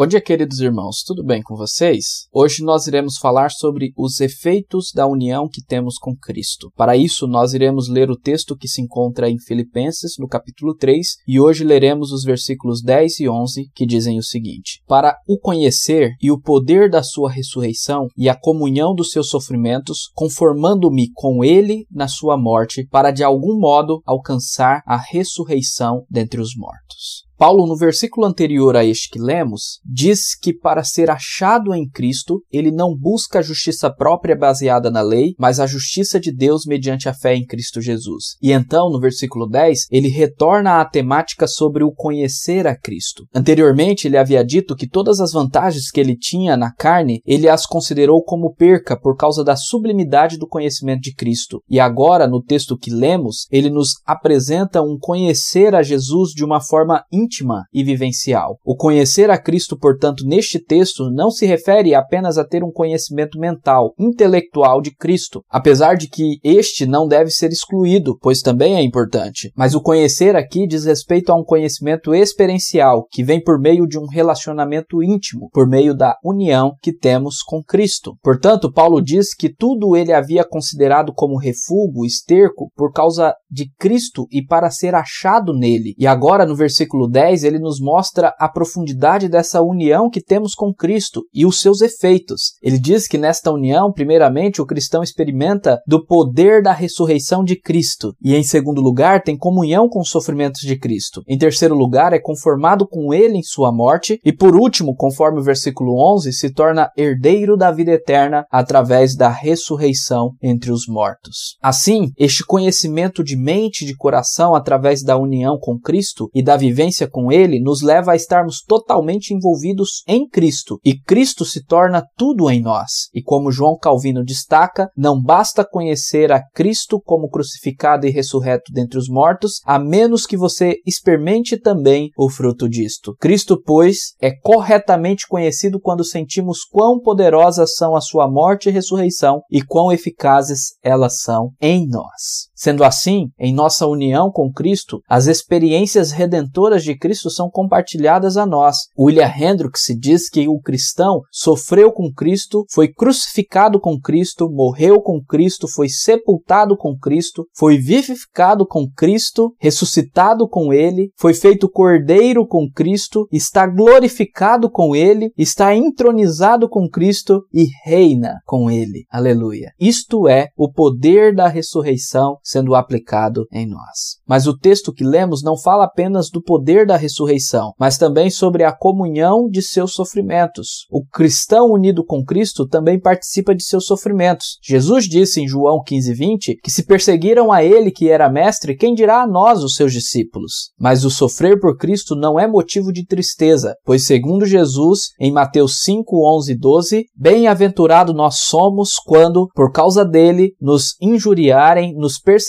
Bom dia, queridos irmãos, tudo bem com vocês? Hoje nós iremos falar sobre os efeitos da união que temos com Cristo. Para isso, nós iremos ler o texto que se encontra em Filipenses, no capítulo 3, e hoje leremos os versículos 10 e 11, que dizem o seguinte: Para o conhecer e o poder da sua ressurreição e a comunhão dos seus sofrimentos, conformando-me com ele na sua morte, para de algum modo alcançar a ressurreição dentre os mortos. Paulo, no versículo anterior a este que lemos, diz que para ser achado em Cristo, ele não busca a justiça própria baseada na lei, mas a justiça de Deus mediante a fé em Cristo Jesus. E então, no versículo 10, ele retorna à temática sobre o conhecer a Cristo. Anteriormente, ele havia dito que todas as vantagens que ele tinha na carne, ele as considerou como perca por causa da sublimidade do conhecimento de Cristo. E agora, no texto que lemos, ele nos apresenta um conhecer a Jesus de uma forma íntima e vivencial. O conhecer a Cristo, portanto, neste texto não se refere apenas a ter um conhecimento mental, intelectual de Cristo, apesar de que este não deve ser excluído, pois também é importante. Mas o conhecer aqui diz respeito a um conhecimento experiencial que vem por meio de um relacionamento íntimo, por meio da união que temos com Cristo. Portanto, Paulo diz que tudo ele havia considerado como refúgio, esterco, por causa de Cristo e para ser achado nele. E agora, no versículo 10, 10, ele nos mostra a profundidade dessa união que temos com Cristo e os seus efeitos. Ele diz que nesta união, primeiramente, o cristão experimenta do poder da ressurreição de Cristo, e em segundo lugar, tem comunhão com os sofrimentos de Cristo. Em terceiro lugar, é conformado com ele em sua morte, e por último, conforme o versículo 11, se torna herdeiro da vida eterna através da ressurreição entre os mortos. Assim, este conhecimento de mente e de coração através da união com Cristo e da vivência com Ele nos leva a estarmos totalmente envolvidos em Cristo, e Cristo se torna tudo em nós. E como João Calvino destaca, não basta conhecer a Cristo como crucificado e ressurreto dentre os mortos, a menos que você experimente também o fruto disto. Cristo, pois, é corretamente conhecido quando sentimos quão poderosas são a sua morte e ressurreição e quão eficazes elas são em nós. Sendo assim, em nossa união com Cristo, as experiências redentoras de Cristo são compartilhadas a nós. William Hendricks diz que o cristão sofreu com Cristo, foi crucificado com Cristo, morreu com Cristo, foi sepultado com Cristo, foi vivificado com Cristo, ressuscitado com Ele, foi feito cordeiro com Cristo, está glorificado com Ele, está entronizado com Cristo e reina com Ele. Aleluia. Isto é o poder da ressurreição sendo aplicado em nós. Mas o texto que lemos não fala apenas do poder da ressurreição, mas também sobre a comunhão de seus sofrimentos. O cristão unido com Cristo também participa de seus sofrimentos. Jesus disse em João 15:20 que se perseguiram a ele que era mestre, quem dirá a nós, os seus discípulos? Mas o sofrer por Cristo não é motivo de tristeza, pois segundo Jesus, em Mateus 5:11 e 12, bem-aventurado nós somos quando, por causa dele, nos injuriarem, nos perseguirem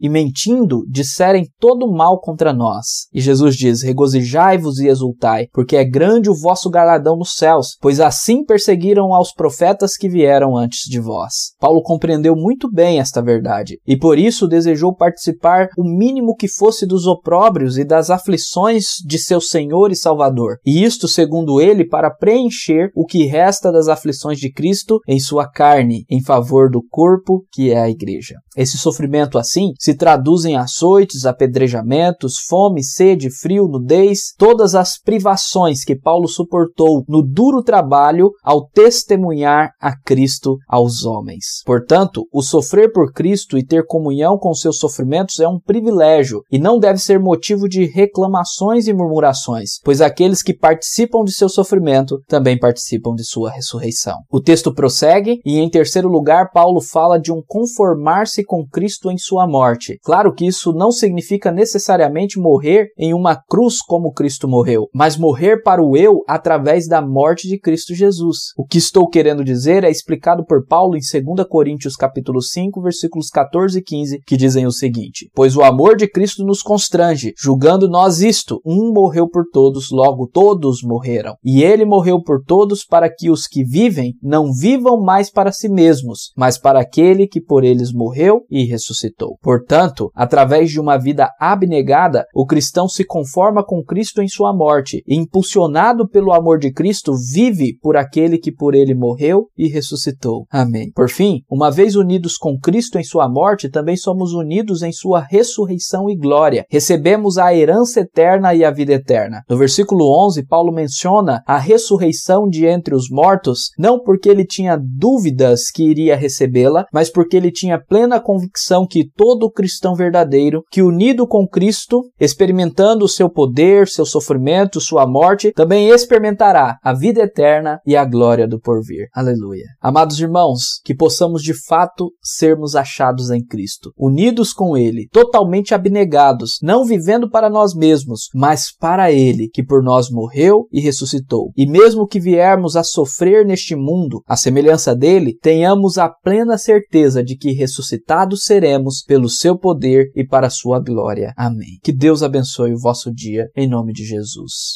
e mentindo disserem todo mal contra nós. E Jesus diz: Regozijai-vos e exultai, porque é grande o vosso galardão nos céus, pois assim perseguiram aos profetas que vieram antes de vós. Paulo compreendeu muito bem esta verdade e por isso desejou participar o mínimo que fosse dos opróbrios e das aflições de seu Senhor e Salvador. E isto, segundo ele, para preencher o que resta das aflições de Cristo em sua carne, em favor do corpo que é a igreja. Esse sofrimento assim se traduz em açoites, apedrejamentos, fome, sede, frio, nudez, todas as privações que Paulo suportou no duro trabalho ao testemunhar a Cristo aos homens. Portanto, o sofrer por Cristo e ter comunhão com seus sofrimentos é um privilégio e não deve ser motivo de reclamações e murmurações, pois aqueles que participam de seu sofrimento também participam de sua ressurreição. O texto prossegue e, em terceiro lugar, Paulo fala de um conformar-se com Cristo em sua morte. Claro que isso não significa necessariamente morrer em uma cruz como Cristo morreu, mas morrer para o eu através da morte de Cristo Jesus. O que estou querendo dizer é explicado por Paulo em 2 Coríntios capítulo 5, versículos 14 e 15, que dizem o seguinte: Pois o amor de Cristo nos constrange, julgando nós isto: um morreu por todos, logo todos morreram. E ele morreu por todos para que os que vivem não vivam mais para si mesmos, mas para aquele que por eles morreu e ressuscitou ressuscitou. Portanto, através de uma vida abnegada, o cristão se conforma com Cristo em sua morte e, impulsionado pelo amor de Cristo, vive por aquele que por ele morreu e ressuscitou. Amém. Por fim, uma vez unidos com Cristo em sua morte, também somos unidos em sua ressurreição e glória. Recebemos a herança eterna e a vida eterna. No versículo 11, Paulo menciona a ressurreição de entre os mortos, não porque ele tinha dúvidas que iria recebê-la, mas porque ele tinha plena convicção que todo cristão verdadeiro, que unido com Cristo, experimentando o seu poder, seu sofrimento, sua morte, também experimentará a vida eterna e a glória do porvir. Aleluia. Amados irmãos, que possamos de fato sermos achados em Cristo, unidos com Ele, totalmente abnegados, não vivendo para nós mesmos, mas para Ele, que por nós morreu e ressuscitou. E mesmo que viermos a sofrer neste mundo, a semelhança dele, tenhamos a plena certeza de que ressuscitados seremos pelo seu poder e para a sua glória. Amém. Que Deus abençoe o vosso dia, em nome de Jesus.